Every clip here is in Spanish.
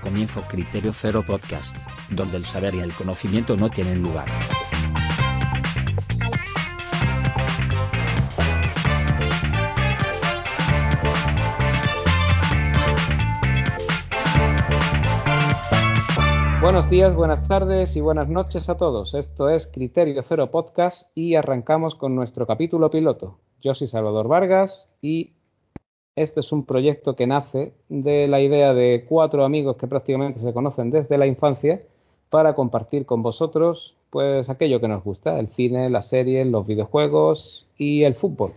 Comienzo Criterio Cero Podcast, donde el saber y el conocimiento no tienen lugar. Buenos días, buenas tardes y buenas noches a todos. Esto es Criterio Cero Podcast y arrancamos con nuestro capítulo piloto. Yo soy Salvador Vargas y este es un proyecto que nace de la idea de cuatro amigos que prácticamente se conocen desde la infancia para compartir con vosotros pues aquello que nos gusta, el cine, las series, los videojuegos y el fútbol.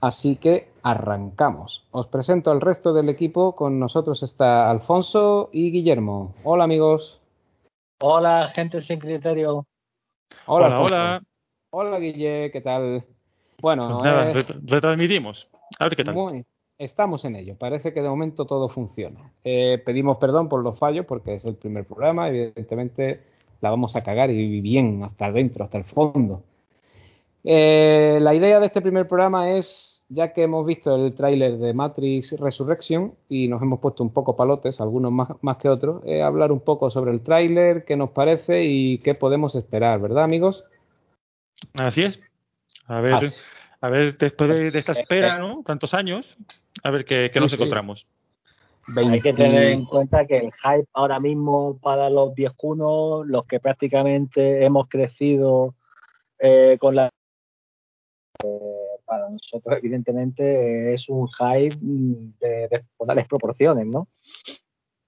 Así que arrancamos. Os presento al resto del equipo. Con nosotros está Alfonso y Guillermo. Hola amigos. Hola gente sin criterio. Hola, hola. Hola, Guille, ¿qué tal? Bueno, pues nada, eh, retransmitimos. A ver qué tal. muy- estamos en ello. Parece que de momento todo funciona. Eh, pedimos perdón por los fallos porque es el primer programa. Evidentemente la vamos a cagar y bien hasta adentro, hasta el fondo. Eh, la idea de este primer programa es, ya que hemos visto el tráiler de Matrix Resurrection y nos hemos puesto un poco palotes, algunos más, más que otros, eh, hablar un poco sobre el tráiler, qué nos parece y qué podemos esperar, ¿verdad, amigos? Así es. A ver, Así. A ver, después de, de esta espera, ¿no? Tantos años, a ver qué, qué Sí, nos sí. encontramos. Hay que 20 tener en cuenta que el hype ahora mismo para los viejunos, los que prácticamente hemos crecido eh, con la... eh, para nosotros, evidentemente, es un hype mm, de descomunales proporciones, ¿no?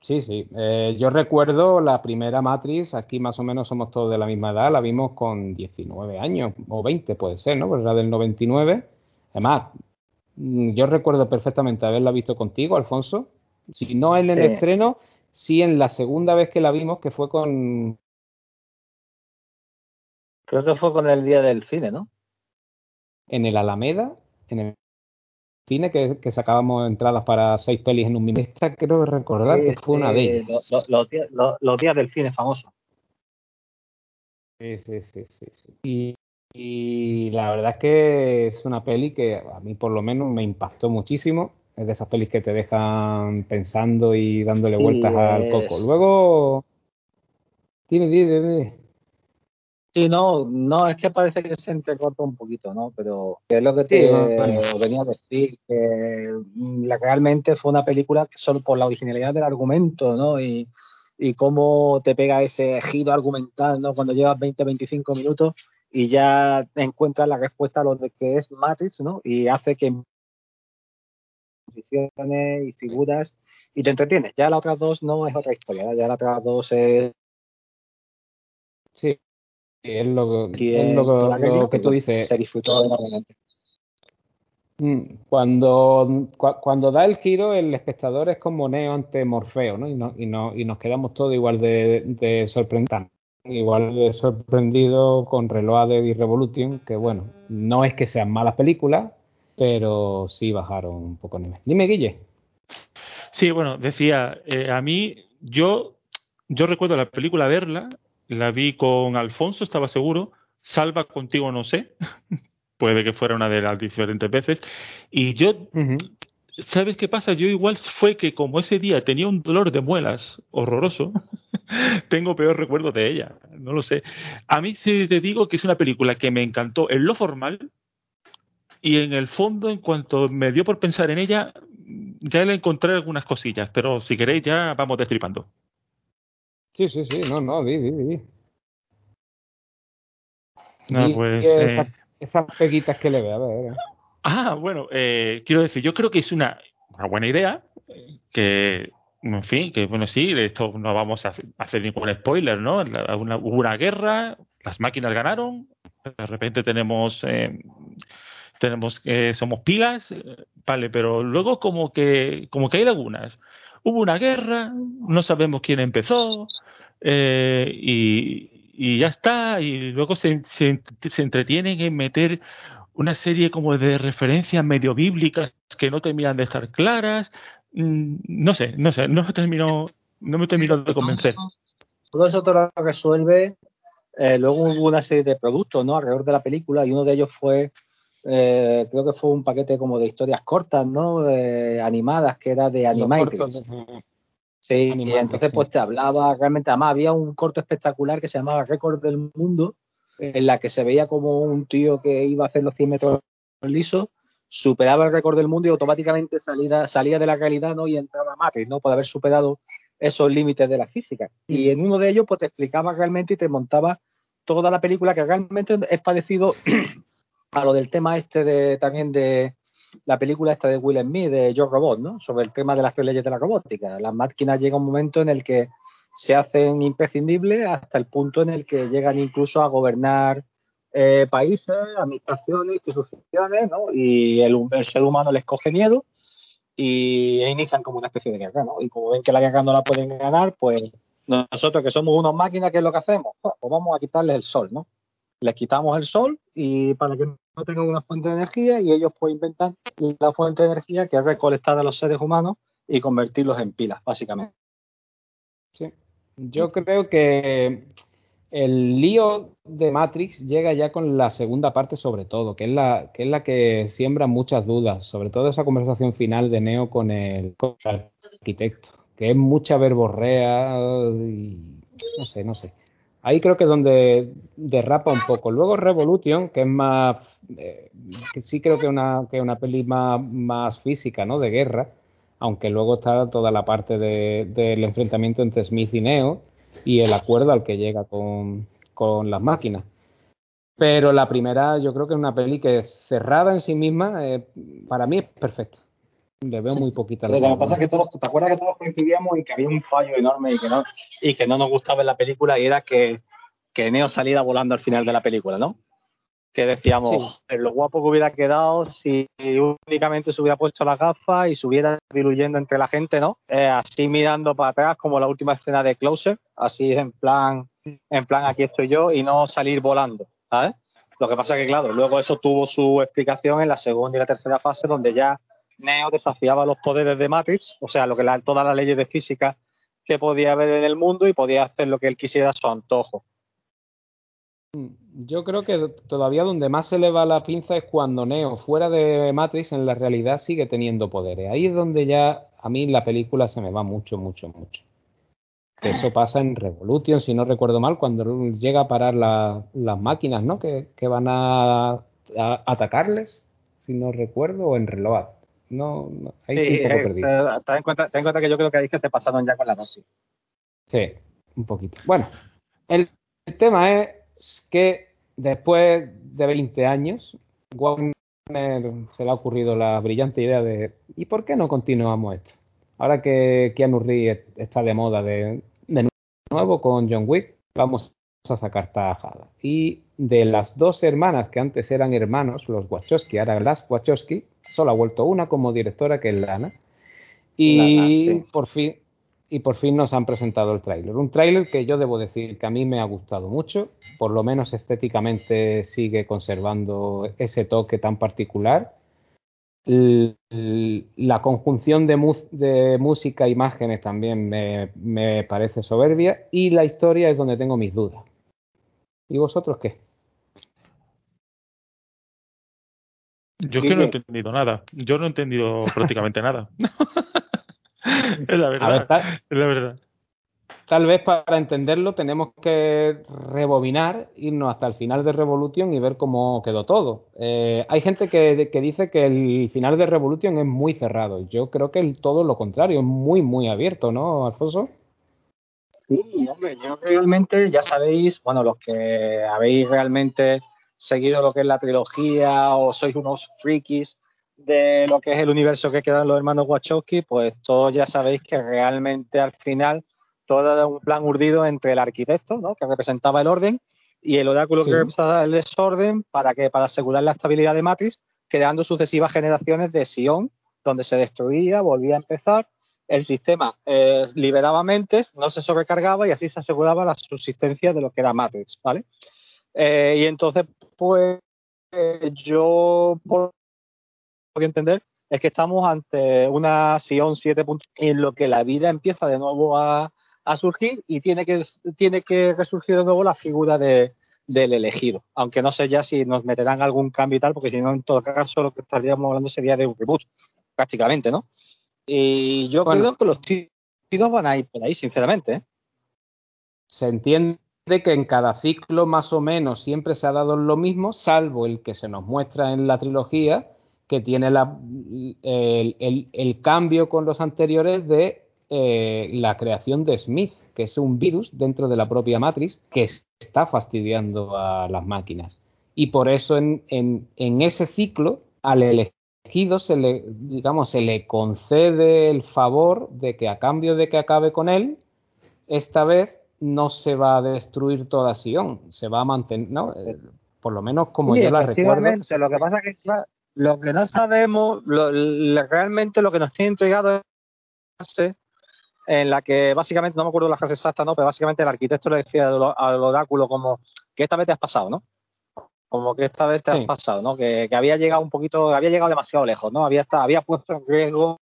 Sí, sí. Eh, yo recuerdo la primera Matrix, aquí más o menos somos todos de la misma edad, la vimos con 19 años o 20 puede ser, ¿no? Pues era del 99. Además, mm, yo recuerdo perfectamente haberla visto contigo, Alfonso. Si no en el Sí. estreno, sí en la segunda vez que la vimos, que fue con... Creo que fue con el día del cine, ¿no? en el Alameda, en el cine, que, que sacábamos entradas para seis pelis en un minuto. Esta creo recordar que fue una de Eh, ellas. lo- lo- los, días, lo- los días del cine famoso. Sí, sí, sí, sí, sí. Y, y la verdad es que es una peli que a mí por lo menos me impactó muchísimo. Es de esas pelis que te dejan pensando y dándole vueltas al coco. Luego, dime, dime, dime. Sí, no, no, es que parece que se entrecorta un poquito, ¿no? Pero es lo que Sí, te bueno. venía a decir, que mm, realmente fue una película que solo por la originalidad del argumento, ¿no? Y, y cómo te pega ese giro argumental, ¿no? Cuando llevas 20, 25 minutos y ya encuentras la respuesta a lo de que es Matrix, ¿no? Y hace que posiciones y figuras y te entretienes. Ya las otras dos no es otra historia, ¿no? ya las otras dos es Sí, es lo, aquí es lo, que tú película, dices. se disfrutó enormemente. Mm, Cuando, cua- cuando da el giro, el espectador es como Neo ante Morfeo, ¿no? Y, no, y, no, y nos quedamos todos igual de, de sorprendidos, igual de sorprendidos con Reloaded y Revolution, que bueno, no es que sean malas películas, pero sí bajaron un poco el nivel. Dime, Guille. Sí, bueno, decía, eh, a mí, yo, yo recuerdo la película verla, la vi con Alfonso, estaba seguro, Salva contigo no sé, puede que fuera una de las diferentes veces, y yo ¿Sabes qué pasa? Yo igual fue que como ese día tenía un dolor de muelas horroroso, tengo peor recuerdo de ella. No lo sé. A mí sí te digo que es una película que me encantó en lo formal y en el fondo, en cuanto me dio por pensar en ella, ya le encontré algunas cosillas, pero si queréis ya vamos destripando. Sí, sí, sí, no, no, di, di, di. No, pues, eh, esas, esas peguitas que le ve, a ver. Ah, bueno, eh, quiero decir, yo creo que es una, una buena idea, eh, que, en fin, que bueno, sí, de esto no vamos a hacer- ningún spoiler, ¿no? Una- hubo una guerra, las máquinas ganaron, de repente tenemos, eh, tenemos que somos pilas, eh, vale, pero luego como que, como que hay lagunas. Hubo una guerra, no sabemos quién empezó, eh, y, y ya está, y luego se, se, se entretienen en meter una serie como de referencias medio bíblicas que no terminan de estar claras. Mm, No sé, no sé, no me terminó, no me terminó de convencer. Todo eso te lo resuelve. eh, luego hubo una serie de productos ¿no? alrededor de la película y uno de ellos fue, eh, creo que fue un paquete como de historias cortas, ¿no? Eh, animadas, que era de Animatrix. Sí, y entonces pues te hablaba realmente, además había un corto espectacular que se llamaba Récord del Mundo, en la que se veía como un tío que iba a hacer los 100 metros lisos, superaba el récord del mundo y automáticamente salía, salía de la realidad ¿no? y entraba a Matrix, ¿no? Por haber superado esos límites de la física. Y en uno de ellos pues te explicaba realmente y te montaba toda la película que realmente es parecido a lo del tema este de también de la película esta de Will Smith, de Yo Robot, ¿no? Sobre el tema de las tres leyes de la robótica. Las máquinas llega un momento en el que se hacen imprescindibles hasta el punto en el que llegan incluso a gobernar eh, países, administraciones, instituciones, ¿no? Y el, ser humano les coge miedo y inician como una especie de guerra, ¿no? Y como ven que la guerra no la pueden ganar, pues nosotros que somos unas máquinas, ¿qué es lo que hacemos? Pues vamos a quitarles el sol, ¿no? Les quitamos el sol y para que no tengan una fuente de energía y ellos pueden inventar la fuente de energía que es recolectada de los seres humanos y convertirlos en pilas, básicamente. Sí. Yo creo que el lío de Matrix llega ya con la segunda parte sobre todo, que es la que, es la que siembra muchas dudas, sobre todo esa conversación final de Neo con el, con el arquitecto, que es mucha verborrea y no sé, no sé. Ahí creo que es donde derrapa un poco. Luego Revolution, que es más, eh, sí creo que es una, que una peli más, más física, ¿no? De guerra, aunque luego está toda la parte del enfrentamiento entre Smith y Neo y el acuerdo al que llega con, las máquinas. Pero la primera yo creo que es una peli que cerrada en sí misma, eh, para mí es perfecta. Le veo muy poquita. Lo que pasa es que todos, ¿te acuerdas que todos coincidíamos en que había un fallo enorme y que no, y que no nos gustaba en la película y era que, que Neo saliera volando al final de la película, ¿no? que decíamos, lo guapo que hubiera quedado si únicamente se hubiera puesto la gafa y se hubiera diluyendo entre la gente, ¿no? Eh, así mirando para atrás como la última escena de Closer, así en plan, en plan aquí estoy yo y no salir volando, ¿sabes? Lo que pasa que claro, luego eso tuvo su explicación en la segunda y la tercera fase donde ya Neo desafiaba los poderes de Matrix, o sea, lo que la, todas las leyes de física que podía haber en el mundo y podía hacer lo que él quisiera a su antojo. Yo creo que todavía donde más se le va la pinza es cuando Neo, fuera de Matrix, en la realidad sigue teniendo poderes. Ahí es donde ya a mí la película se me va mucho, mucho, mucho. Eso pasa en Revolution, si no recuerdo mal, cuando llega a parar las máquinas, ¿no? Que, van a, atacarles, si no recuerdo, o en Reload. No, no ahí sí, un poco eh, perdido. Eh, ten en, cuenta, ten en cuenta que yo creo que ahí que se pasaron ya con la dosis. Sí, un poquito. Bueno, el tema es que después de 20 años, Warner se le ha ocurrido la brillante idea de ¿y por qué no continuamos esto? Ahora que Keanu Reeves está de moda de, nuevo con John Wick, vamos a sacar tajada. Y de las dos hermanas que antes eran hermanos, los Wachowski, ahora las Wachowski, solo ha vuelto una como directora que es Lana. Y por fin y por fin nos han presentado el tráiler. Un tráiler que yo debo decir que a mí me ha gustado mucho, por lo menos estéticamente sigue conservando ese toque tan particular. La conjunción de, música e imágenes también me, parece soberbia y la historia es donde tengo mis dudas. ¿Y vosotros qué? Yo es que no he entendido nada. Yo no he entendido prácticamente nada. es la verdad. es la verdad. Tal vez para entenderlo tenemos que rebobinar, irnos hasta el final de Revolution y ver cómo quedó todo. Eh, hay gente que, dice que el final de Revolution es muy cerrado. Yo creo que es todo lo contrario, es muy, muy abierto, ¿no, Alfonso? Sí, hombre, yo realmente, ya sabéis, bueno, los que habéis realmente seguido lo que es la trilogía o sois unos frikis de lo que es el universo que quedan los hermanos Wachowski, pues todos ya sabéis que realmente al final todo era un plan urdido entre el arquitecto, ¿no? que representaba el orden, y el oráculo que representaba el desorden, ¿para que Para asegurar la estabilidad de Matrix, creando sucesivas generaciones de Sion, donde se destruía, volvía a empezar, el sistema eh, liberaba mentes, no se sobrecargaba y así se aseguraba la subsistencia de lo que era Matrix, ¿vale? Eh, y entonces, pues yo por que entender es que estamos ante una Sion 7. en lo que la vida empieza de nuevo a, surgir y tiene que, tiene que resurgir de nuevo la figura de, del elegido. Aunque no sé ya si nos meterán algún cambio y tal, porque si no, en todo caso, lo que estaríamos hablando sería de un reboot, prácticamente, ¿no? Y yo creo que los tíos elegidos van a ir por ahí, sinceramente. ¿eh? Se entiende que en cada ciclo más o menos siempre se ha dado lo mismo, salvo el que se nos muestra en la trilogía, que tiene el, el, cambio con los anteriores de eh, la creación de Smith, que es un virus dentro de la propia Matrix que está fastidiando a las máquinas. Y por eso en, en, en ese ciclo, al elegido se le, digamos, se le concede el favor de que a cambio de que acabe con él, esta vez no se va a destruir toda Sion, se va a mantener, ¿no? Eh, por lo menos como sí, yo la recuerdo. Lo que pasa es que lo que no sabemos, lo, realmente lo que nos tiene entregado es en la que básicamente, no me acuerdo la frase exacta, ¿no? Pero básicamente el arquitecto le decía al oráculo como que esta vez te has pasado, ¿no? Como que esta vez te sí. has pasado, ¿no? Que, que, había llegado un poquito, había llegado demasiado lejos, ¿no? Había, había puesto en riesgo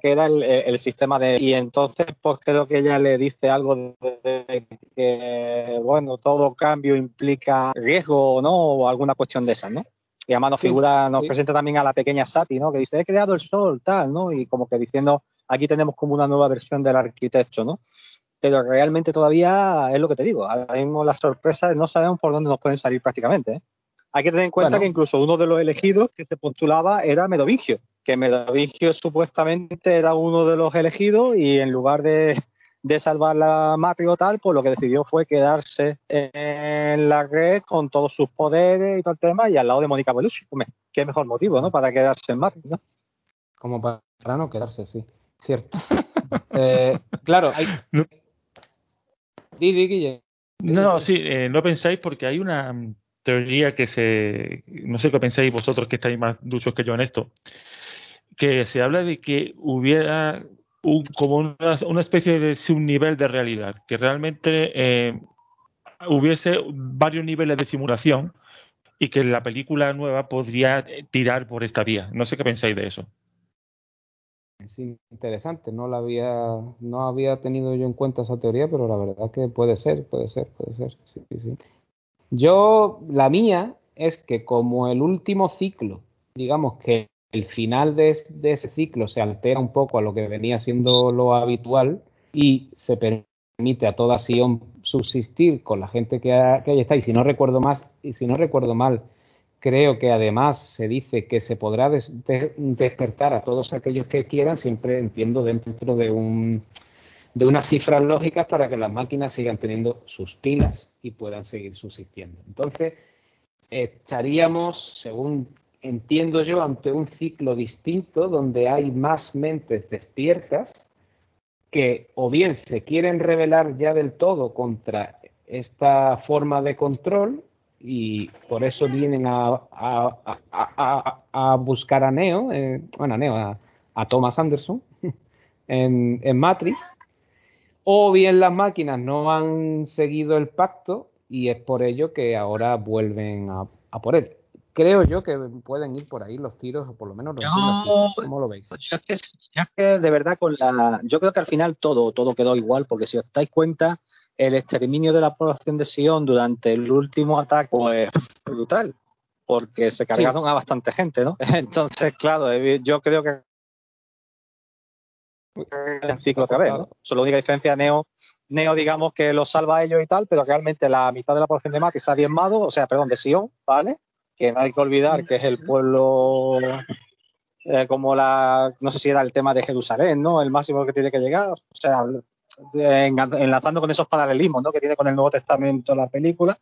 que era el, el, sistema de y entonces pues creo que ella le dice algo de, de, que bueno todo cambio implica riesgo no o alguna cuestión de esas no y además nos figura nos sí. presenta también a la pequeña Sati no que dice he creado el sol tal no y como que diciendo aquí tenemos como una nueva versión del arquitecto no pero realmente todavía es lo que te digo ahora mismo las sorpresas no sabemos por dónde nos pueden salir prácticamente ¿eh? hay que tener en cuenta bueno. que incluso uno de los elegidos que se postulaba era Medovingio que Medovingio supuestamente era uno de los elegidos y en lugar de, de salvar la Matrix o tal, pues lo que decidió fue quedarse en la red con todos sus poderes y todo el tema y al lado de Mónica Bellucci. Pues, qué mejor motivo, ¿no? Para quedarse en Matrix, ¿no? Como para no quedarse, sí. Cierto. eh, claro, hay... No. Didi, Guille. No, no, sí, eh, no pensáis porque hay una teoría que se... No sé qué pensáis vosotros que estáis más duchos que yo en esto que se habla de que hubiera un, como una, una, especie de subnivel de realidad, que realmente eh, hubiese varios niveles de simulación y que la película nueva podría tirar por esta vía. No sé qué pensáis de eso. Es interesante, no la había, no había tenido yo en cuenta esa teoría, pero la verdad que puede ser, puede ser, puede ser. Sí, sí. Yo, la mía es que como el último ciclo, digamos que el final de, ese ciclo se altera un poco a lo que venía siendo lo habitual y se permite a toda Sion subsistir con la gente que, ahí está. Y si no recuerdo más, y si no recuerdo mal, creo que además se dice que se podrá des, de, despertar a todos aquellos que quieran, siempre entiendo dentro de un de unas cifras lógicas para que las máquinas sigan teniendo sus pilas y puedan seguir subsistiendo. Entonces, estaríamos, según entiendo yo, ante un ciclo distinto donde hay más mentes despiertas que o bien se quieren rebelar ya del todo contra esta forma de control y por eso vienen a, a, a, a buscar a Neo, eh, bueno, a Neo, a, Thomas Anderson en, en Matrix, o bien las máquinas no han seguido el pacto y es por ello que ahora vuelven a por él creo yo que pueden ir por ahí los tiros, o por lo menos lo no, así. ¿Cómo lo veis? Yo es, que, yo es que de verdad con la. Yo creo que al final todo, todo quedó igual, porque si os dais cuenta, el exterminio de la población de Sion durante el último ataque fue brutal, porque se cargaron sí. a bastante gente, ¿no? Entonces, claro, yo creo que el ciclo otra vez, ¿no? Solo la única diferencia Neo Neo, digamos que lo salva a ellos y tal, pero realmente la mitad de la población de Matrix está diezmado, o sea, perdón, de Sion, ¿vale? Que no hay que olvidar que es el pueblo eh, como la, no sé si era el tema de Jerusalén, ¿no? El máximo que tiene que llegar, o sea, enlazando con esos paralelismos, ¿no? Que tiene con el Nuevo Testamento la película.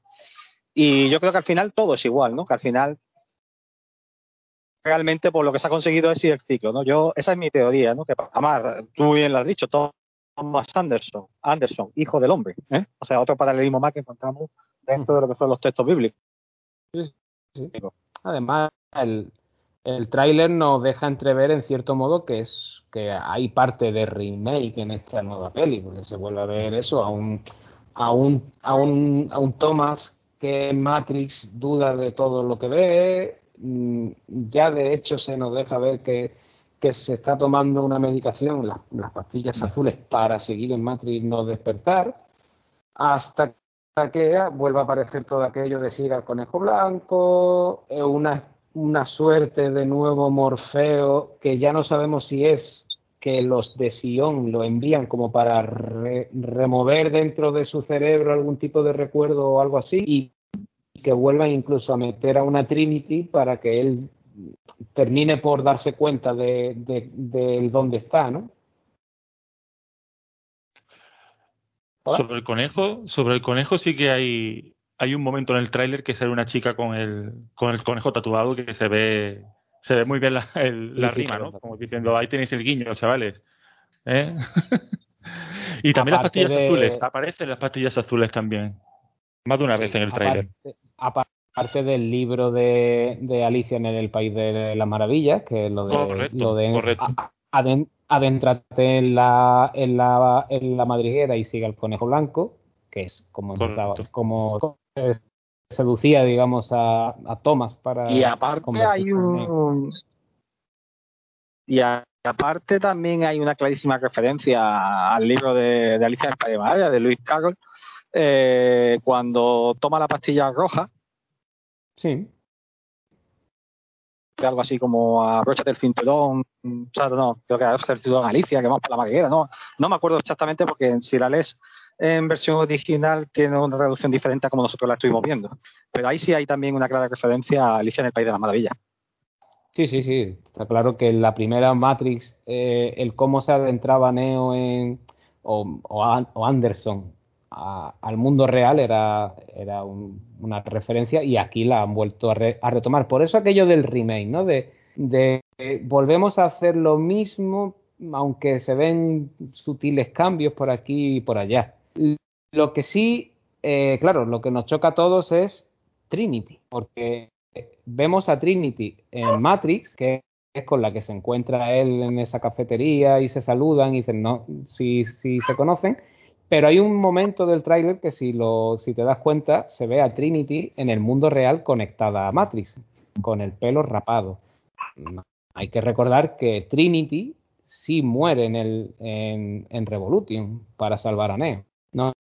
Y yo creo que al final todo es igual, ¿no? Que al final realmente por lo que se ha conseguido es ir el ciclo, ¿no? Yo, esa es mi teoría, ¿no? Que además, tú bien lo has dicho, Thomas Anderson, Anderson, hijo del hombre, ¿eh? O sea, otro paralelismo más que encontramos dentro de lo que son los textos bíblicos. Sí. Además, el, el tráiler nos deja entrever en cierto modo que es que hay parte de remake en esta nueva peli, porque se vuelve a ver eso a un a un a un, a un Thomas que en Matrix duda de todo lo que ve, mm, ya de hecho se nos deja ver que, que se está tomando una medicación, las, las pastillas azules, para seguir en Matrix no despertar, hasta que vuelve a aparecer todo aquello de siga al conejo blanco, una, una suerte de nuevo Morfeo que ya no sabemos si es que los de Sion lo envían como para remover dentro de su cerebro algún tipo de recuerdo o algo así y que vuelvan incluso a meter a una Trinity para que él termine por darse cuenta de, de, dónde está, ¿no? Sobre el conejo, sobre el conejo sí que hay hay un momento en el tráiler que sale una chica con el con el conejo tatuado que se ve se ve muy bien la, la rima, ¿no? Como diciendo, ahí tenéis el guiño, chavales. ¿Eh? y también las pastillas azules, aparecen las pastillas azules también. Más de una vez en el tráiler. Aparte, del libro de, de, Alicia en el País de las Maravillas, que es lo de, correcto, lo de adéntrate en la, en, la, en la madriguera y siga el conejo blanco, que es como, como seducía, digamos, a, a Thomas para... Y aparte hay un... Y aparte también hay una clarísima referencia al libro de, de Alicia en de de Luis Carroll, eh, cuando toma la pastilla roja. Sí. Algo así como abróchate el cinturón, o sea, no, creo que abróchate el cinturón Alicia, que vamos por la madriguera, no, no me acuerdo exactamente porque si la lees en versión original tiene una traducción diferente a como nosotros la estuvimos viendo. Pero ahí sí hay también una clara referencia a Alicia en el País de las Maravillas. Sí, sí, sí. Está claro que en la primera Matrix, eh, el cómo se adentraba Neo en, o, o, Anderson al mundo real era, era una referencia y aquí la han vuelto a, retomar. Por eso aquello del remake, ¿no? De, volvemos a hacer lo mismo, aunque se ven sutiles cambios por aquí y por allá. Lo que sí, eh, claro, lo que nos choca a todos es Trinity, porque vemos a Trinity en Matrix, que es con la que se encuentra él en esa cafetería y se saludan y dicen, no, si se conocen, pero hay un momento del tráiler que si, lo, si te das cuenta, se ve a Trinity en el mundo real conectada a Matrix, con el pelo rapado. Hay que recordar que Trinity sí muere en, el, en, en Revolution para salvar a Neo. ¿no?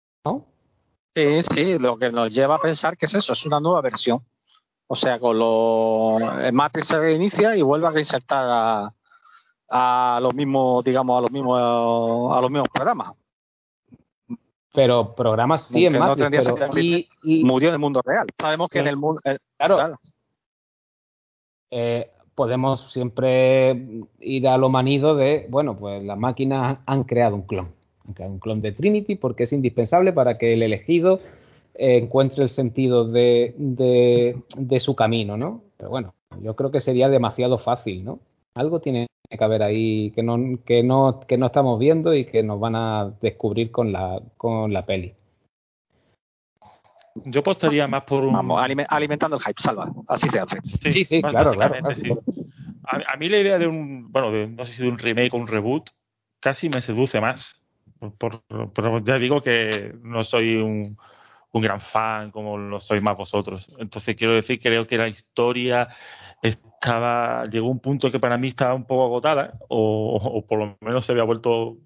Sí, sí, lo que nos lleva a pensar que es eso, es una nueva versión. O sea, con lo el Matrix se reinicia y vuelve a reinsertar a, a los mismos, digamos, a los mismos a los mismos programas. Pero programas sí en Matrix, y, murió en el mundo real. Sabemos que en el mundo claro, Eh, podemos siempre ir a lo manido de, bueno, pues las máquinas han creado un clon un clon de Trinity porque es indispensable para que el elegido eh, encuentre el sentido de, de, su camino, ¿no? Pero bueno, yo creo que sería demasiado fácil, ¿no? Algo tiene que haber ahí que no, que no, que no estamos viendo y que nos van a descubrir con la, con la peli. Yo apostaría más por un. Vamos, alimentando el hype, salva. Así se hace. Sí, sí, claro, claro. A, mí la idea de un. Bueno, no sé si de un remake o un reboot casi me seduce más por, ya digo que no soy un, un, gran fan como lo sois más vosotros. Entonces quiero decir, creo que la historia estaba llegó un punto que para mí estaba un poco agotada o, o por lo menos se había vuelto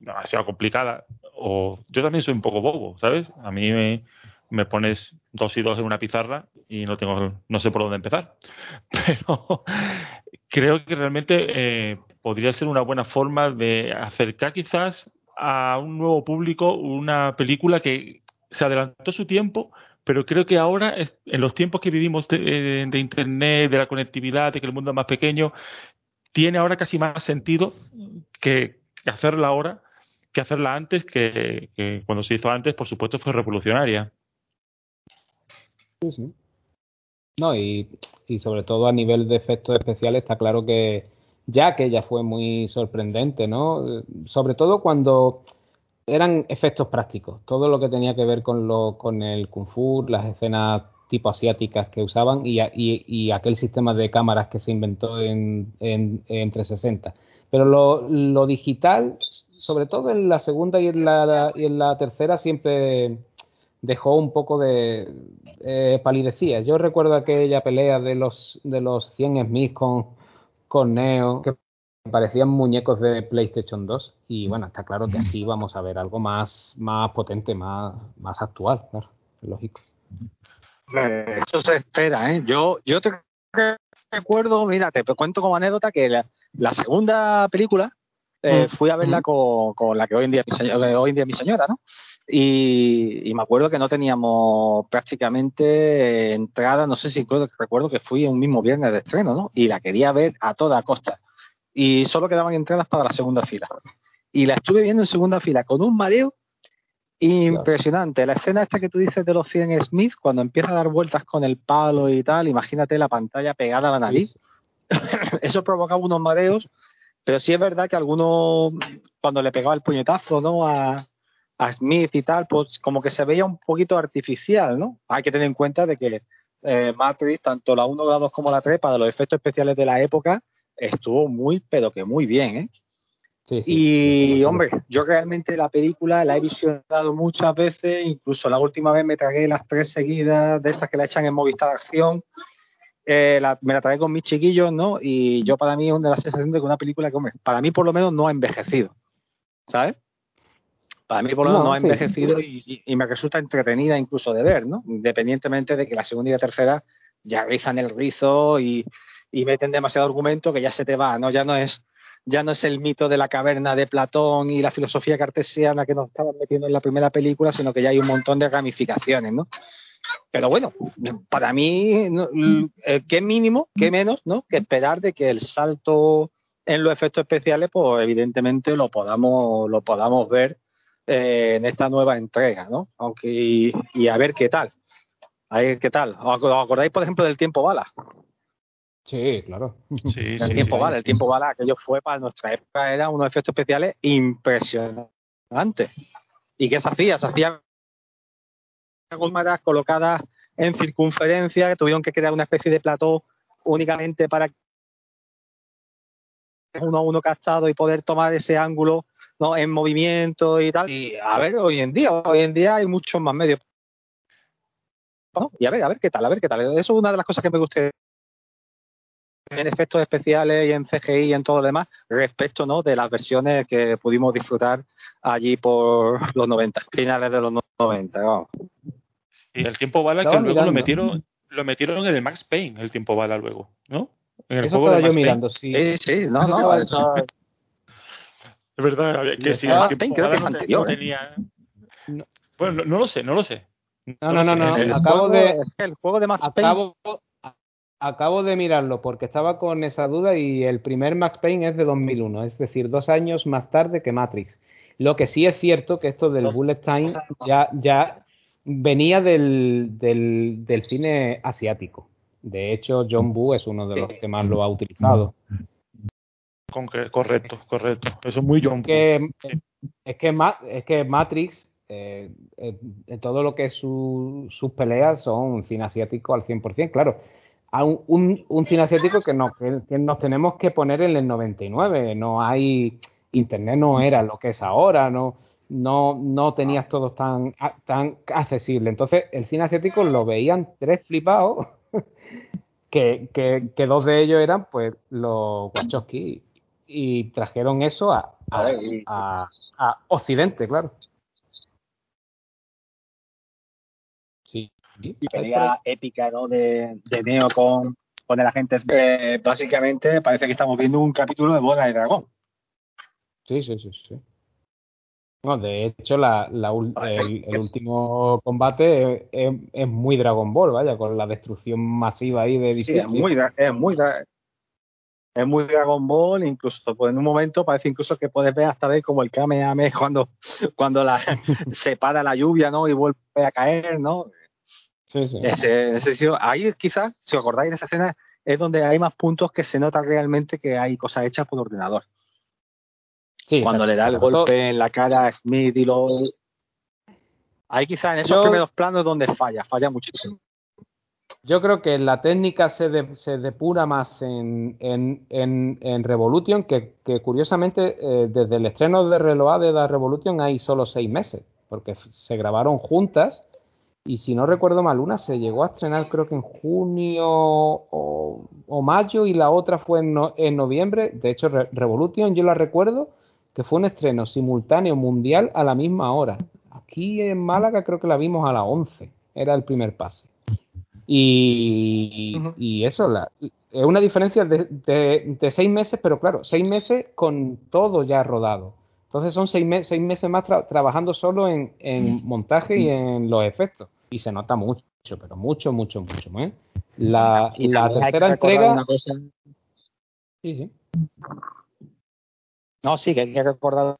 demasiado complicada. O yo también soy un poco bobo, ¿sabes? A mí me, me pones dos y dos en una pizarra y no tengo no sé por dónde empezar. Pero creo que realmente eh, podría ser una buena forma de acercar quizás a un nuevo público una película que se adelantó su tiempo, pero creo que ahora, en los tiempos que vivimos de, Internet, de la conectividad, de que el mundo es más pequeño, tiene ahora casi más sentido que, hacerla ahora que hacerla antes, que, cuando se hizo antes, por supuesto, fue revolucionaria. Sí, sí. No, y, y sobre todo a nivel de efectos especiales está claro que, ya que ella fue muy sorprendente, ¿no? Sobre todo cuando eran efectos prácticos, todo lo que tenía que ver con, lo, con el kung fu, las escenas tipo asiáticas que usaban y, y, aquel sistema de cámaras que se inventó en, en, 360. Pero lo, lo, digital, sobre todo en la segunda y en la, y en la tercera, siempre dejó un poco de palidecía. Yo recuerdo aquella pelea de los, de los 100 Smith con, con Neo, que parecían muñecos de PlayStation 2. Y bueno, está claro que aquí vamos a ver algo más, más potente, más, más actual, claro, lógico. Eso se espera, ¿eh? Yo, yo te recuerdo, mira, te cuento como anécdota que la, segunda película eh, mm. fui a verla mm. con, la que hoy en día, hoy en día es mi señora, ¿no? Y, me acuerdo que no teníamos prácticamente entrada, no sé si recuerdo, que fui un mismo viernes de estreno, ¿no? Y la quería ver a toda costa. Y solo quedaban entradas para la segunda fila. Y la estuve viendo en segunda fila con un mareo impresionante. La escena esta que tú dices de los 100 Smith, cuando empieza a dar vueltas con el palo y tal, imagínate la pantalla pegada a la nariz. Eso provocaba unos mareos, pero sí es verdad que algunos, cuando le pegaba el puñetazo, ¿no? A, a Smith y tal, pues como que se veía un poquito artificial, ¿no? Hay que tener en cuenta de que eh, Matrix, tanto la 1, la 2 como la 3, para los efectos especiales de la época, estuvo muy, pero que muy bien, ¿eh? y, hombre, yo realmente la película la he visionado muchas veces, incluso la última vez me tragué las tres seguidas de estas que la echan en Movistar Acción, eh, me la tragué con mis chiquillos, ¿no? Y yo para mí es una de las sensaciones de que una película que, hombre, para mí por lo menos no ha envejecido, ¿sabes? Para mí, por lo menos, no, ha envejecido y, me resulta entretenida incluso de ver, ¿no? Independientemente de que la segunda y la tercera ya rizan el rizo y, meten demasiado argumento que ya se te va, ¿no? Ya no es ya no es el mito de la caverna de Platón y la filosofía cartesiana que nos estaban metiendo en la primera película, sino que ya hay un montón de ramificaciones, ¿no? Pero bueno, para mí, eh, qué mínimo, qué menos, ¿no? Que esperar de que el salto en los efectos especiales, pues evidentemente lo podamos, lo podamos ver eh, en esta nueva entrega, ¿no? Aunque, y, a ver qué tal. A ver qué tal. ¿Os acordáis, por ejemplo, del tiempo bala? Sí, claro. Sí, el tiempo bala, el tiempo bala, aquello fue para nuestra época, era unos efectos especiales impresionantes. ¿Y qué se hacía? Se hacía cámaras colocadas en circunferencia, que tuvieron que crear una especie de plató únicamente para uno a uno captado y poder tomar ese ángulo ¿no? en movimiento y tal. Y a ver, hoy en día, hoy en día hay muchos más medios. Y a ver, a ver qué tal, a ver qué tal. Eso es una de las cosas que me gusta en efectos especiales y en CGI y en todo lo demás, respecto ¿no? de las versiones que pudimos disfrutar allí por los 90, finales de los 90. Vamos. Y el tiempo bala que luego lo metieron, lo metieron en el Max Payne, el tiempo bala luego, ¿no? En el Eso juego estaba yo mirando, sí. Sí, sí, no, no, eso, es verdad, que si el tiempo creo que es anterior. ¿eh? tenía... Bueno, no, lo sé, no lo sé. No, no, no, no. acabo de. El juego de Max Payne. Acabo, de mirarlo porque estaba con esa duda y el primer Max Payne es de 2001, es decir, dos años más tarde que Matrix. Lo que sí es cierto que esto del bullet time ya, ya venía del, del, del cine asiático. De hecho, John Boo es uno de los que más lo ha utilizado correcto, correcto. Eso es muy John. Que, es, que, es que Matrix, eh, eh, todo lo que es sus peleas son cine asiático al 100%. Claro, un, un, cine asiático que nos, que nos tenemos que poner en el 99. No hay. Internet no era lo que es ahora, no. No, no tenías todo tan, tan accesible. Entonces, el cine asiático lo veían tres flipados que, que, que, dos de ellos eran pues los Wachowski y trajeron eso a, a, Occidente, claro. Y pelea épica ¿no? de, de Neo con, con el agente. Eh, básicamente parece que estamos viendo un capítulo de Bola de Dragón. Sí, sí, sí, sí. No, de hecho, la, la, el, último combate es, muy Dragon Ball, vaya, con la destrucción masiva ahí de sí, es muy, es muy, es muy Dragon Ball, incluso pues en un momento parece incluso que puedes ver hasta ver como el Kamehameha cuando, cuando la, se para la lluvia, ¿no? Y vuelve a caer, ¿no? Sí, sí. Ese, ese, ahí quizás, si os acordáis de esa escena, es donde hay más puntos que se nota realmente que hay cosas hechas por ordenador. Sí, cuando le da el golpe en la cara a Smith y lo... Ahí quizás en esos primeros planos donde falla, falla muchísimo. Yo creo que la técnica se, se depura más en, en, en, Revolution, que, curiosamente eh, desde el estreno de Reload de la Revolution hay solo seis meses, porque se grabaron juntas y si no recuerdo mal, una se llegó a estrenar creo que en junio o, mayo y la otra fue en, en noviembre. De hecho, Revolution yo la recuerdo que fue un estreno simultáneo mundial a la misma hora. Aquí en Málaga creo que la vimos a las 11, era el primer pase. Y, y eso, la, es una diferencia de, de, de, seis meses, pero claro, seis meses con todo ya rodado. Entonces son seis, me seis meses más tra trabajando solo en, en, montaje y en los efectos. Y se nota mucho, pero mucho, mucho, mucho. ¿eh? La, la tercera entrega... Sí, sí. No, sí, que hay que recordar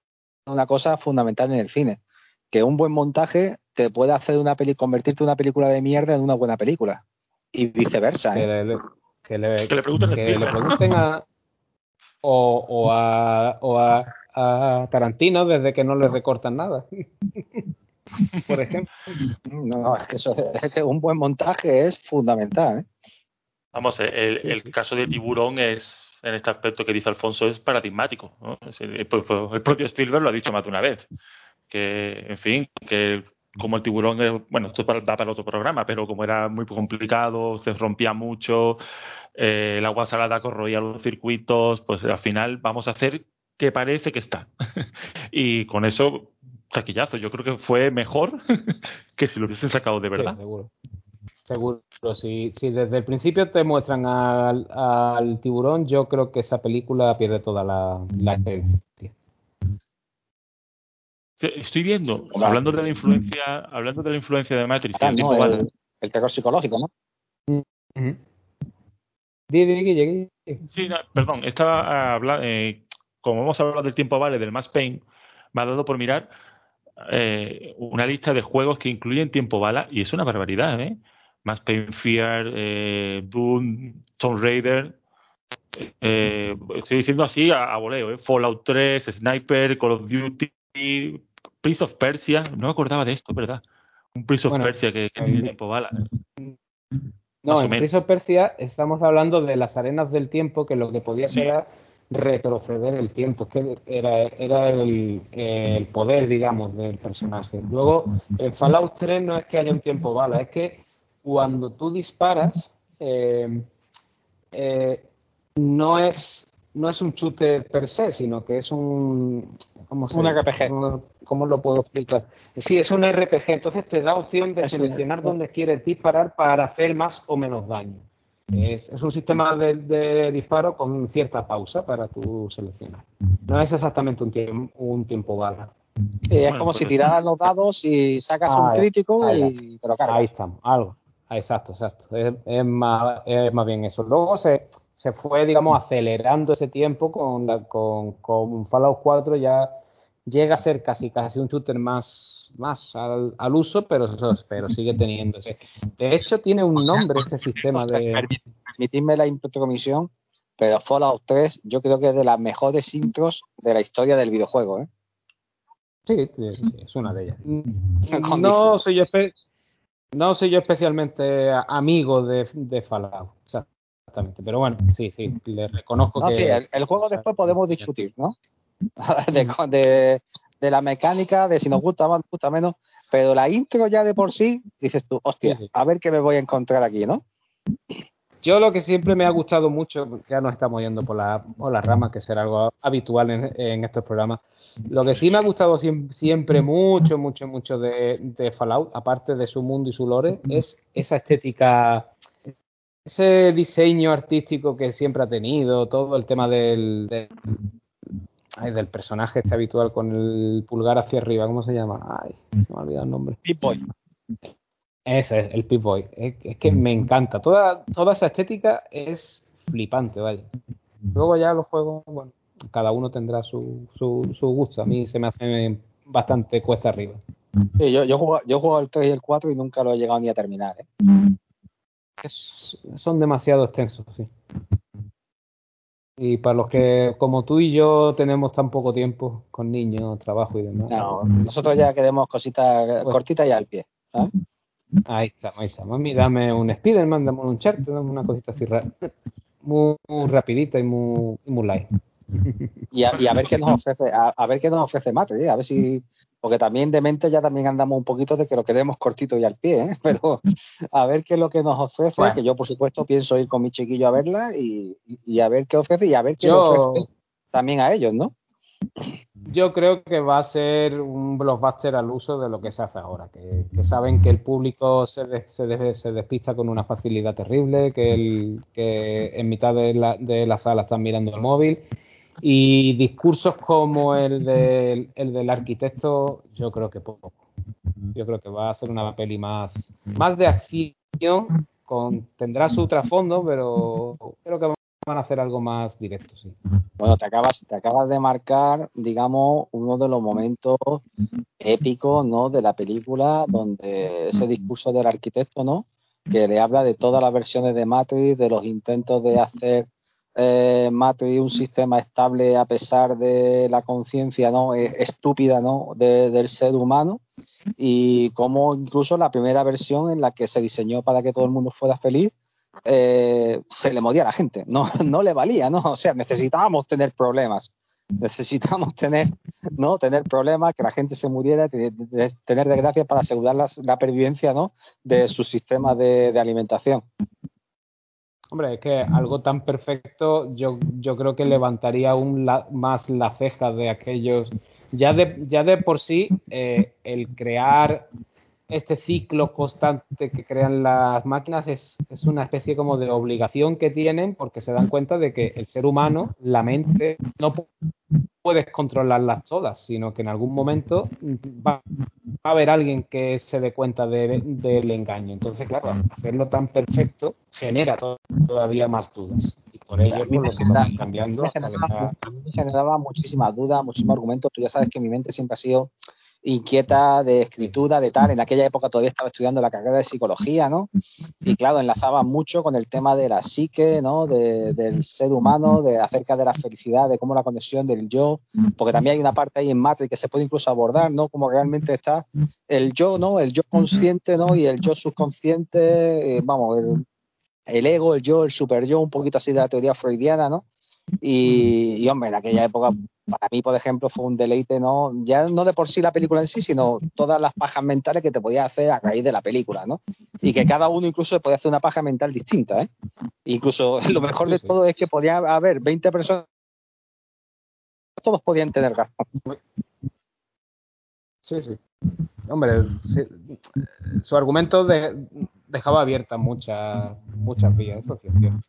una cosa fundamental en el cine, que un buen montaje te puede hacer una peli convertirte una película de mierda en una buena película y viceversa. ¿eh? Que, le, que, le, que, le, pregunten, que le pregunten a o, o, a, o a, a, Tarantino desde que no le recortan nada. Por ejemplo. No, es que, eso, es que un buen montaje es fundamental. ¿eh? Vamos, el, el caso de Tiburón es en este aspecto que dice Alfonso es paradigmático. ¿no? El, propio Spielberg lo ha dicho más de una vez. Que, en fin, que como el tiburón, bueno, esto da para otro programa, pero como era muy complicado, se rompía mucho, eh, el agua salada corroía los circuitos, pues al final vamos a hacer que parece que está. y con eso, taquillazo, yo creo que fue mejor que si lo hubiesen sacado de verdad. Sí, seguro. Seguro, si, si desde el principio te muestran al, al, tiburón, yo creo que esa película pierde toda la, la esencia. Estoy viendo, hablando de la influencia, hablando de la influencia de Matrix, ah, no, el, el, terror psicológico, ¿no? Uh -huh. Sí, no, perdón, estaba hablando, eh, como hemos hablado del tiempo vale del Mass Pain, me ha dado por mirar eh, una lista de juegos que incluyen tiempo bala y es una barbaridad, ¿eh? Mass Pain Fear, eh, Doom, Tomb Raider. Eh, estoy diciendo así a, a voleo, ¿eh? Fallout 3, Sniper, Call of Duty, Prince of Persia. No me acordaba de esto, ¿verdad? Un Prince of bueno, Persia que, que tiene tiempo bala. No, en Prince of Persia estamos hablando de las arenas del tiempo, que lo que podía sí. Retroceder el tiempo, que era, era el, el, poder, digamos, del personaje. Luego, en Fallout 3 no es que haya un tiempo bala, es que cuando tú disparas, eh, eh, no es no es un chute per se, sino que es un ¿cómo se un RPG. ¿cómo, ¿Cómo, lo puedo explicar? Sí, es un RPG, entonces te da opción de seleccionar dónde quieres disparar para hacer más o menos daño. Es, es un sistema de, de, disparo con cierta pausa para tu seleccionar. No es exactamente un, tiempo, un tiempo bala. Sí, es como pues si tiraras los dados y sacas ah, un crítico ahí, y te lo cargas. Ahí estamos, algo. Exacto, exacto. Es, es, más, es más bien eso. Luego se, se fue, digamos, acelerando ese tiempo con, la, con, con Fallout 4 ya llega a ser casi casi un shooter más, más al, al uso, pero, pero sigue teniéndose. De hecho, tiene un nombre este sistema de... Permitidme la intromisión, pero Fallout 3 yo creo que es de las mejores intros de la historia del videojuego, ¿eh? Sí, es una de ellas. No soy yo no soy yo especialmente amigo de, de Fallout, exactamente. Pero bueno, sí, sí, le reconozco no, que. Sí, el, el, juego después podemos discutir, ¿no? De, de, de, la mecánica, de si nos gusta más, nos gusta menos. Pero la intro ya de por sí, dices tú, hostia, a ver qué me voy a encontrar aquí, ¿no? Yo lo que siempre me ha gustado mucho, ya nos estamos yendo por la, por la rama, que será algo habitual en, en estos programas, lo que sí me ha gustado siempre mucho, mucho, mucho de, de, Fallout, aparte de su mundo y su lore, es esa estética, ese diseño artístico que siempre ha tenido, todo el tema del, del, ay, del personaje este habitual con el pulgar hacia arriba, ¿cómo se llama? Ay, se me ha olvidado el nombre. Pip-Boy. Ese es, el Pip-Boy. Es, es, que me encanta. Toda, toda esa estética es flipante, vaya. Luego ya los juegos, bueno cada uno tendrá su, su, su, gusto. A mí se me hace bastante cuesta arriba. Sí, yo, yo, juego, yo juego el 3 y el 4 y nunca lo he llegado ni a terminar. ¿eh? Es, son demasiado extensos, sí. Y para los que, como tú y yo, tenemos tan poco tiempo con niños, trabajo y demás. No, nosotros ya queremos cositas pues, cortitas y al pie. ¿sabes? Ahí está, ahí está. Mami, dame un Spiderman, dame un chart, dame una cosita así muy, muy rapidita y muy, y muy light y a, y a, ver qué nos ofrece a, a, ver qué nos ofrece Mate ¿eh? a ver si porque también de mente ya también andamos un poquito de que lo queremos cortito y al pie ¿eh? pero a ver qué es lo que nos ofrece bueno. que yo por supuesto pienso ir con mi chiquillo a verla y, y a ver qué ofrece y a ver qué yo... ofrece también a ellos ¿no? Yo creo que va a ser un blockbuster al uso de lo que se hace ahora, que, saben que el público se, se, se, despista con una facilidad terrible, que, el, que en mitad de la, de la sala están mirando el móvil y discursos como el del, el del arquitecto, yo creo que poco. Yo creo que va a ser una peli más, más de acción, con, tendrá su trasfondo, pero creo que van a hacer algo más directo, sí. Bueno, te acabas, te acabas de marcar, digamos, uno de los momentos épicos, ¿no? De la película, donde ese discurso del arquitecto, ¿no? Que le habla de todas las versiones de Matrix, de los intentos de hacer eh, Matrix un sistema estable a pesar de la conciencia, ¿no? Estúpida, ¿no? del ser humano y como incluso la primera versión en la que se diseñó para que todo el mundo fuera feliz eh, se le movía a la gente, no, no le valía, ¿no? O sea, necesitábamos tener problemas, necesitábamos tener, ¿no? Tener problemas, que la gente se muriera, tener desgracia para asegurar la, la pervivencia, ¿no? De su sistema de, alimentación. Hombre, es que algo tan perfecto yo, yo creo que levantaría aún más la ceja de aquellos. Ya de, ya de por sí, eh, el crear este ciclo constante que crean las máquinas es, es, una especie como de obligación que tienen porque se dan cuenta de que el ser humano, la mente, no puedes controlarlas todas, sino que en algún momento va, a haber alguien que se dé cuenta del engaño. Entonces, claro, hacerlo tan perfecto genera todavía más dudas. Y por ello, por lo estamos cambiando. Me generaba muchísimas dudas, muchísimos argumentos. Tú ya sabes que mi mente siempre ha sido inquieta de escritura, de tal. En aquella época todavía estaba estudiando la carrera de psicología, ¿no? Y claro, enlazaba mucho con el tema de la psique, ¿no? del ser humano, de acerca de la felicidad, de cómo la conexión del yo, porque también hay una parte ahí en Matrix que se puede incluso abordar, ¿no? Como realmente está el yo, ¿no? El yo consciente, ¿no? Y el yo subconsciente, eh, vamos, el, ego, el yo, el super yo, un poquito así de la teoría freudiana, ¿no? Y, hombre, en aquella época, para mí, por ejemplo, fue un deleite, ¿no? Ya no de por sí la película en sí, sino todas las pajas mentales que te podías hacer a raíz de la película, ¿no? Y que cada uno incluso podía hacer una paja mental distinta, ¿eh? Incluso lo mejor de todo es que podía haber 20 personas, todos podían tener razón. Sí, sí. Hombre, su argumento dejaba abiertas muchas muchas vías, eso es cierto.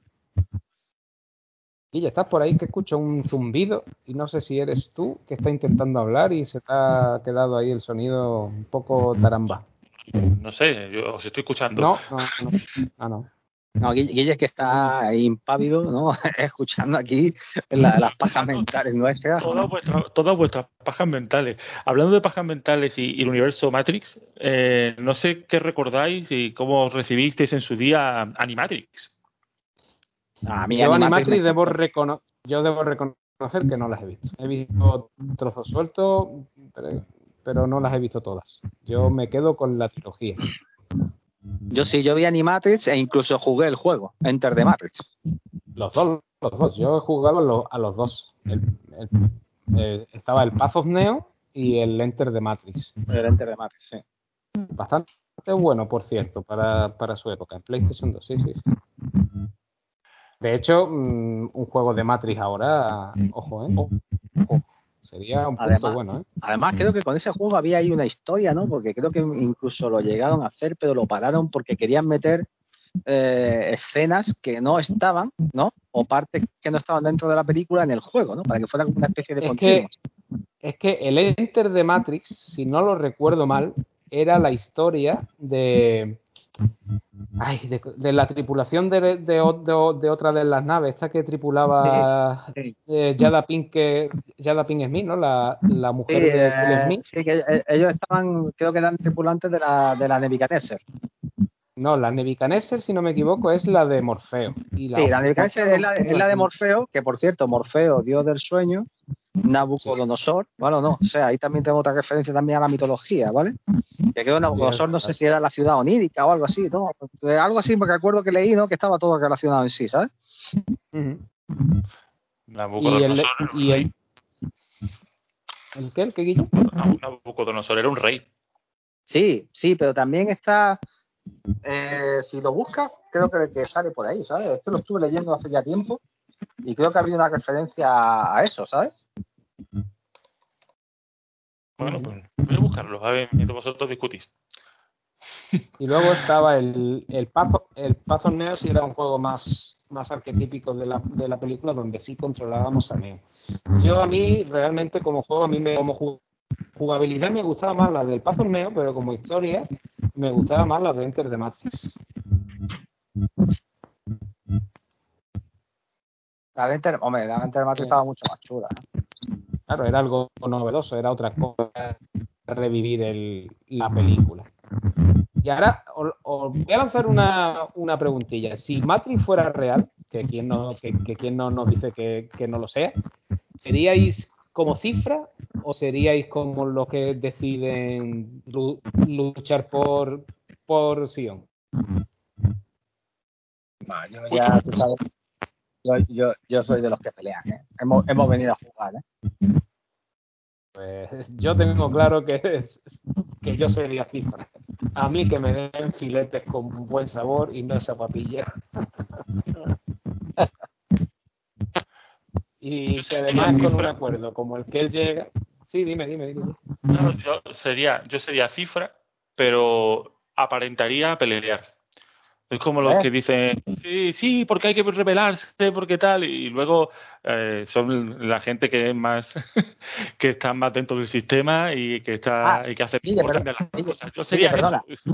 Guille, estás por ahí que escucho un zumbido y no sé si eres tú que está intentando hablar y se te ha quedado ahí el sonido un poco taramba. No sé, yo os estoy escuchando. No, no, no. Ah, no. No, Guille es que está impávido, ¿no? Escuchando aquí las pajas mentales nuestras. Todas vuestras, pajas mentales. Hablando de pajas mentales y, el universo Matrix, eh, no sé qué recordáis y cómo recibisteis en su día Animatrix yo Animatrix debo yo debo reconocer que no las he visto. He visto trozos sueltos, pero, no las he visto todas. Yo me quedo con la trilogía. Yo sí, yo vi Animatrix e incluso jugué el juego, Enter the Matrix. Los dos, los dos. Yo he jugado a los, dos. Eh, estaba el Path of Neo y el Enter the Matrix. El Enter the Matrix, sí. Bastante bueno, por cierto, para, para su época. En PlayStation 2, sí, sí. De hecho, mm, un juego de Matrix ahora, ojo, ¿eh? Sería un punto bueno, ¿eh? Además, creo que con ese juego había ahí una historia, ¿no? Porque creo que incluso lo llegaron a hacer, pero lo pararon porque querían meter eh, escenas que no estaban, ¿no? O partes que no estaban dentro de la película en el juego, ¿no? Para que fuera como una especie de es que, es que el Enter de Matrix, si no lo recuerdo mal, era la historia de Ay, de, la tripulación de, de, otra de las naves, esta que tripulaba eh, Yada Pink, Yada Pink Smith, ¿no? La, mujer de eh, Smith. Sí, que eh, ellos estaban, creo que eran tripulantes de la, de la Nebuchadnezzar. No, la Nebuchadnezzar, si no me equivoco, es la de Morfeo. sí, la Nebuchadnezzar es la, es la de Morfeo, que por cierto, Morfeo, dios del sueño, Nabucodonosor, bueno, no, o sea, ahí también tengo otra referencia también a la mitología, ¿vale? Que creo que Nabucodonosor no sé si era la ciudad onírica o algo así, ¿no? Eh, algo así, porque recuerdo que leí, ¿no? Que estaba todo relacionado en sí, ¿sabes? Nabucodonosor. Y el, ¿El qué? ¿El qué, Guillo? Nabucodonosor era un rey. Sí, sí, pero también está. Eh, si lo buscas, creo que, que sale por ahí, ¿sabes? Esto lo estuve leyendo hace ya tiempo y creo que había una referencia a eso, ¿sabes? Bueno, pues voy a buscarlo, a ver, mientras vosotros discutís. Y luego estaba el, el Path, el Path of Neo, si era un juego más, más arquetípico de la, de la película, donde sí controlábamos a Neo. Yo a mí, realmente, como juego, a mí me, como jugabilidad me gustaba más la del Path of Neo, pero como historia me gustaba más la de Enter the Matrix. La de Enter, hombre, la de Enter the Matrix estaba mucho más chula. ¿eh? Claro, era algo novedoso, era otra cosa revivir el, la película. Y ahora os, voy a lanzar una, una, preguntilla. Si Matrix fuera real, que quien no, que, que no nos dice que, que, no lo sea, ¿seríais como cifra o seríais como los que deciden luchar por, por Sion? Yo ya, tú sabes, yo, yo, yo soy de los que pelean. ¿eh? Hemos, hemos venido a jugar. ¿eh? Pues yo tengo claro que, que yo sería cifra. A mí que me den filetes con buen sabor y no esa papilla. y que además con un acuerdo como el que él llega. Sí, dime, dime, dime. No, yo sería, yo sería cifra, pero aparentaría pelear. Es como los ¿Eh? que dicen, sí, sí, porque hay que rebelarse, porque tal, y luego eh, son la gente que es más, que está más dentro del sistema y que está, ah, y que hace Guille, perdona, las cosas. Yo sería Guille, perdona. eso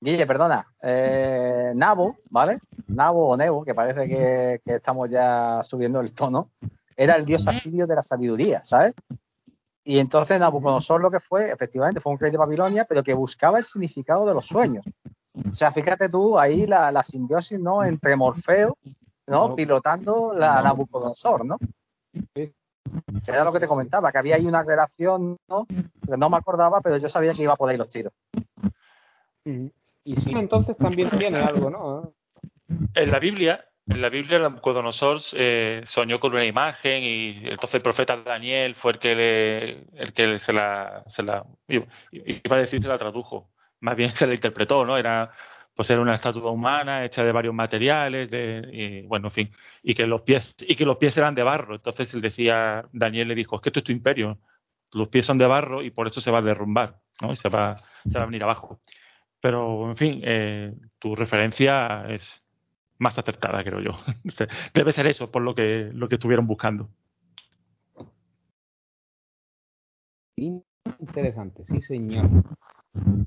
Guille, perdona. Eh, Nabo, ¿vale? Nabo o Nebo, que parece que, que, estamos ya subiendo el tono, era el dios asirio de la sabiduría, ¿sabes? Y entonces Nabucodonosor lo que fue, efectivamente, fue un rey de Babilonia, pero que buscaba el significado de los sueños. O sea, fíjate tú ahí la, la simbiosis, ¿no? Entre Morfeo, ¿no? no. Pilotando la no. Nabucodonosor, ¿no? Sí. Que era lo que te comentaba, que había ahí una relación, ¿no? Que no me acordaba, pero yo sabía que iba por ahí los tiros. Y sí, entonces también tiene algo, ¿no? En la Biblia, en la Biblia Nabucodonosor eh, soñó con una imagen y entonces el profeta Daniel fue el que le, el que se la, se la iba a decir se la tradujo más bien se la interpretó, ¿no? Era pues era una estatua humana hecha de varios materiales, de, y, bueno, en fin, y que los pies y que los pies eran de barro. Entonces él decía, Daniel le dijo, es que esto es tu imperio, los pies son de barro y por eso se va a derrumbar, ¿no? Y se va, se va a venir abajo. Pero, en fin, eh, tu referencia es más acertada, creo yo. Debe ser eso, por lo que, lo que estuvieron buscando. Interesante, sí, señor.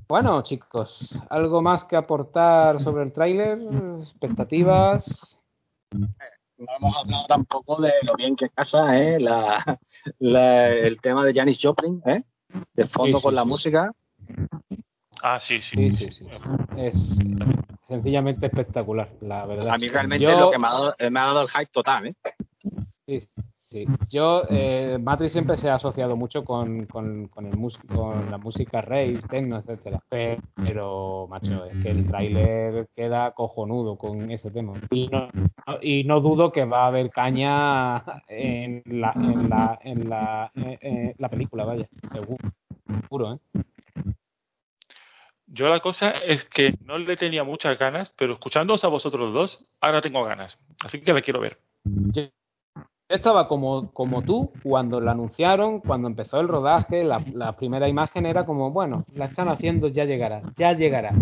Bueno, chicos, ¿algo más que aportar sobre el tráiler? ¿Expectativas? No hemos hablado tampoco de lo bien que casa ¿eh? la, la, el tema de Janis Joplin, ¿eh? de fondo sí, sí, con la sí. música. Ah, sí, sí. Sí, sí, sí. Es sencillamente espectacular, la verdad. A mí realmente Yo... lo que me ha, dado, me ha dado el hype total. ¿eh? Sí, Sí. Yo, eh, Matrix siempre se ha asociado mucho con, con, con, el mus con la música rave, techno, etcétera. Pero, pero, macho, es que el tráiler queda cojonudo con ese tema. Y no, y no dudo que va a haber caña en la, en la, en la, en, en la película, vaya, seguro, seguro, ¿eh? Yo la cosa es que no le tenía muchas ganas, pero escuchándoos a vosotros dos, ahora tengo ganas. Así que la quiero ver. Yo estaba como, como tú cuando la anunciaron, cuando empezó el rodaje, la, primera imagen era como, bueno, la están haciendo, ya llegará, ya llegará.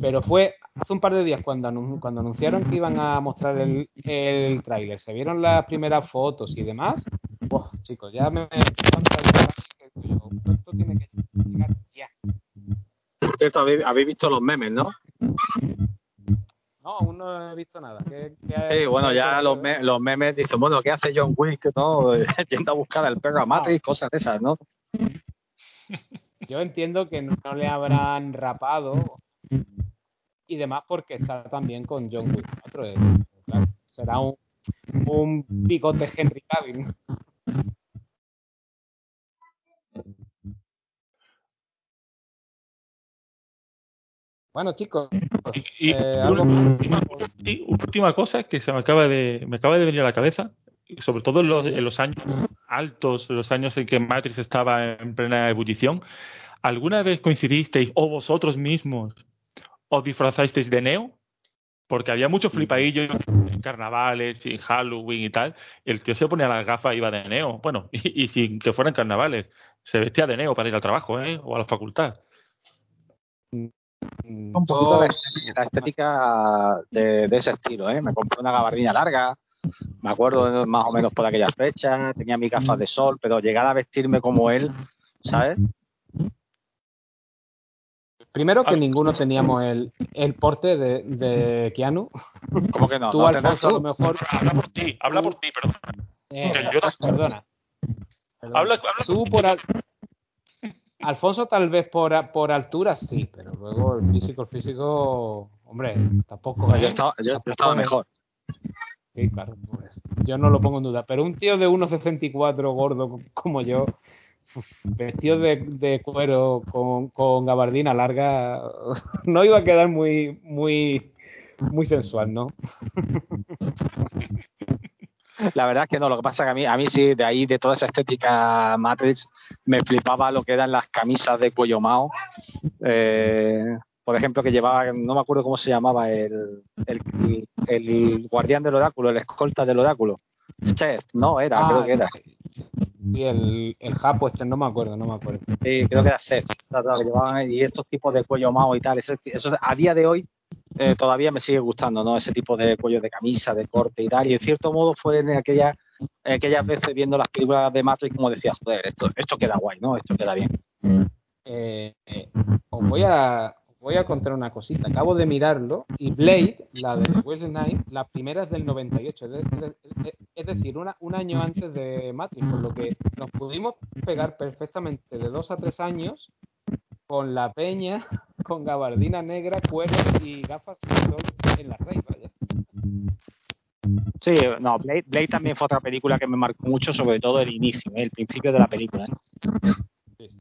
Pero fue hace un par de días cuando, cuando anunciaron que iban a mostrar el, tráiler, se vieron las primeras fotos y demás. Chicos, ya me... Esto tiene que llegar ya. Por cierto, ¿habéis, habéis visto los memes, ¿no? No, aún no he visto nada. ¿Qué, qué sí, bueno, ya los, me los, memes dicen, bueno, ¿qué hace John Wick? ¿no? Yendo a buscar al perro a Matrix, no. cosas de esas, ¿no? Yo entiendo que no le habrán rapado y demás porque está también con John Wick 4. Eh, claro, será un, un picote Henry Cavill. Bueno, chicos. Y, y eh, ¿algo una, última, última, cosa que se me acaba de me acaba de venir a la cabeza, sobre todo en los, en los años altos, los años en que Matrix estaba en plena ebullición. ¿Alguna vez coincidisteis o vosotros mismos os disfrazasteis de Neo? Porque había mucho flipadillo en carnavales y Halloween y tal. El tío se ponía las gafas y iba de Neo. Bueno, y, y sin que fueran carnavales. Se vestía de neo para ir al trabajo, ¿eh? O a la facultad. Un poquito la estética, la estética de, de, ese estilo, ¿eh? Me compré una gabardina larga, me acuerdo más o menos por aquellas fechas, tenía mis gafas de sol, pero llegar a vestirme como él, ¿sabes? Primero que ninguno teníamos el, el porte de, de Keanu. ¿Cómo que no? Tú, no Alfonso, a lo mejor... Habla por ti, habla por ti, perdona. Eh, Yo- perdona. Perdona. Habla, habla Tú por... al- Alfonso tal vez por, por altura sí, pero luego el físico, el físico... Hombre, tampoco... yo ¿eh? estaba, yo, yo Tampoco estaba es- mejor. Sí, claro, pues, yo no lo pongo en duda. Pero un tío de 1,64 gordo como yo, vestido de, de cuero con, con gabardina larga, no iba a quedar muy, muy, muy sensual, ¿no? La verdad es que no, lo que pasa es que a mí, a mí sí, de ahí, de toda esa estética Matrix, me flipaba lo que eran las camisas de cuello mao. Eh, por ejemplo, que llevaba, no me acuerdo cómo se llamaba, el, el, el guardián del oráculo, el escolta del oráculo. Seth, no, era, Ah, creo que era. Y el, el japo este, no me acuerdo, no me acuerdo. Sí, creo que era Seth. y estos tipos de cuello mao y tal, eso, eso a día de hoy eh, todavía me sigue gustando, ¿no? Ese tipo de cuello de camisa, de corte y tal. Y en cierto modo fue en aquella, en aquellas veces viendo las películas de Matrix como decía, joder, esto, esto queda guay, ¿no? Esto queda bien. Eh, eh, os voy a os voy a contar una cosita. Acabo de mirarlo y Blade, la de Wesley Snipes, la primera es del 98, es, de- es de- es decir, una, un año antes de Matrix, por lo que nos pudimos pegar perfectamente de dos a tres años con la peña, con gabardina negra, cuero y gafas de sol en la rey, vaya. Sí, no, Blade, Blade también fue otra película que me marcó mucho, sobre todo el inicio, ¿eh? el principio de la película. ¿eh? Sí, sí.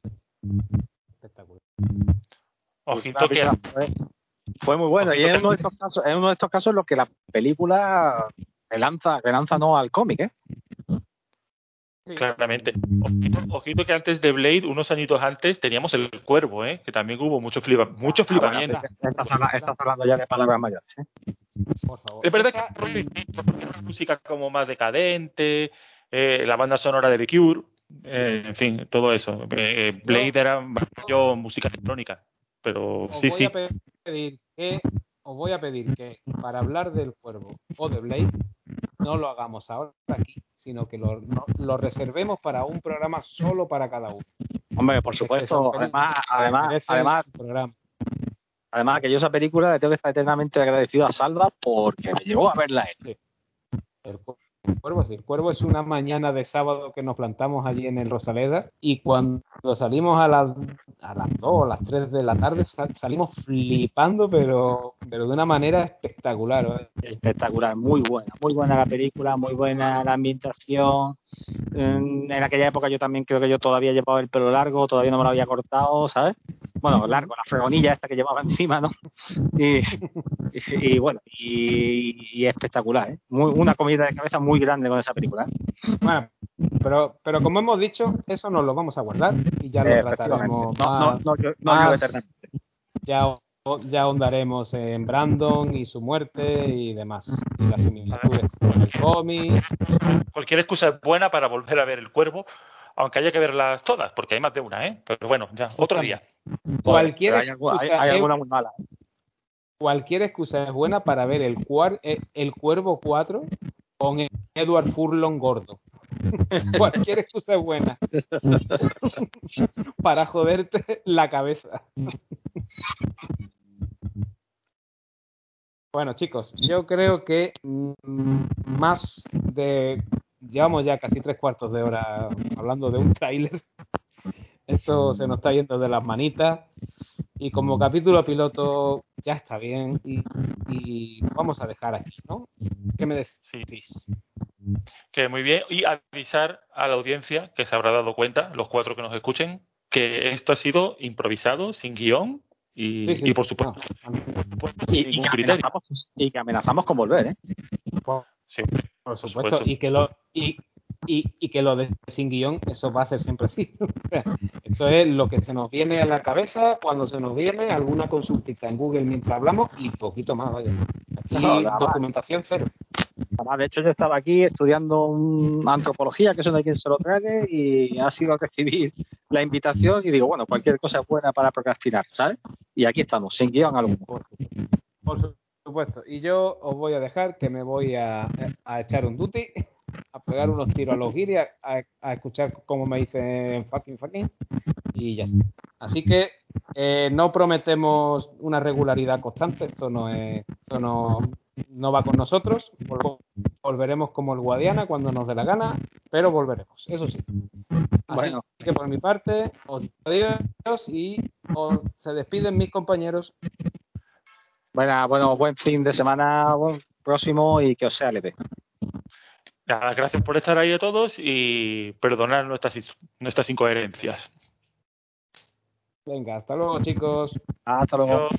Espectacular. Ojito que La película fue, fue muy bueno. Y es uno de estos casos, es uno de estos casos en los que la película relanza, relanza no al cómic, ¿eh? Sí. Claramente. Ojito, ojito que antes de Blade, unos añitos antes, teníamos el cuervo, ¿eh? que también hubo mucho, flipa, mucho flipamiento. Ah, bueno, estás, habla- estás hablando ya de palabras mayores. ¿eh? Por favor. Es verdad que es una música como más decadente, eh, la banda sonora de The Cure, eh, en fin, todo eso. Eh, eh, Blade era yo música electrónica, pero os sí, voy sí. a pedir que os voy a pedir que para hablar del cuervo o de Blade no lo hagamos ahora aquí, sino que lo, no- lo reservemos para un programa solo para cada uno. Hombre, por supuesto, además, además, además, programa. además que yo esa película le tengo que estar eternamente agradecido a Salva porque me llevó a verla él. El cu- cuervo, sí, el cuervo es una mañana de sábado que nos plantamos allí en el Rosaleda y cuando salimos a las a las 2 o las 3 de la tarde sa- salimos flipando pero pero de una manera espectacular. ¿eh? espectacular, muy buena, muy buena la película, muy buena la ambientación. En, en aquella época yo también creo que yo todavía llevaba el pelo largo, todavía no me lo había cortado, ¿sabes? Bueno, largo, la fregonilla esta que llevaba encima, ¿no? Y, y- y bueno, y, y espectacular, ¿eh? Muy, una comida de cabeza muy grande con esa película. ¿eh? Bueno, pero, pero como hemos dicho, eso nos lo vamos a guardar y ya lo trataremos. No, no, más- no, yo, no más- yo eternamente. ya, ya ahondaremos en Brandon y su muerte y demás. Y las similitudes con el cómic. Cualquier excusa es buena para volver a ver el cuervo, aunque haya que verlas todas, porque hay más de una, ¿eh? Pero bueno, ya, otro día. Cualquier hay, hay- excusa hay es- alguna muy mala. cualquier excusa es buena para ver el, cuar- eh, el Cuervo 4 con Edward Furlong gordo. cualquier excusa es buena para joderte la cabeza. bueno, chicos, yo creo que más de. Llevamos ya casi tres cuartos de hora hablando de un tráiler. Esto se nos está yendo de las manitas. Y como capítulo piloto ya está bien y, y vamos a dejar aquí, ¿no? ¿Qué me decís? Sí. Que muy bien. Y avisar a la audiencia, que se habrá dado cuenta, los cuatro que nos escuchen, que esto ha sido improvisado, sin guion y, Sí, sí. y por supuesto, No, pues, Y, que amenazamos, y que amenazamos con volver, ¿eh? por, Sí. por supuesto. supuesto. Y que lo y, y, y que lo de sin guion, eso va a ser siempre así. Esto es lo que se nos viene a la cabeza cuando se nos viene alguna consultita en Google mientras hablamos y poquito más, vaya. Aquí No, documentación cero. Además, de hecho, yo estaba aquí estudiando antropología, que eso no hay quien se lo trae, y ha sido recibir la invitación y digo, bueno, cualquier cosa es buena para procrastinar, ¿sabes? Y aquí estamos, sin guion alguno. Por supuesto. Y yo os voy a dejar que me voy a, a echar un duty, a pegar unos tiros a los guiris, a, a, escuchar cómo me dicen fucking fucking, y ya está. Así que eh, no prometemos una regularidad constante, esto no es, esto no, no va con nosotros, volveremos como el Guadiana cuando nos dé la gana, pero volveremos, eso sí. Así bueno. que por mi parte, os adiós y os, se despiden mis compañeros. Bueno, bueno, buen fin de semana próximo y que os sea leve. Nada, gracias por estar ahí a todos y perdonar nuestras, nuestras incoherencias. Venga, hasta luego chicos. Hasta luego.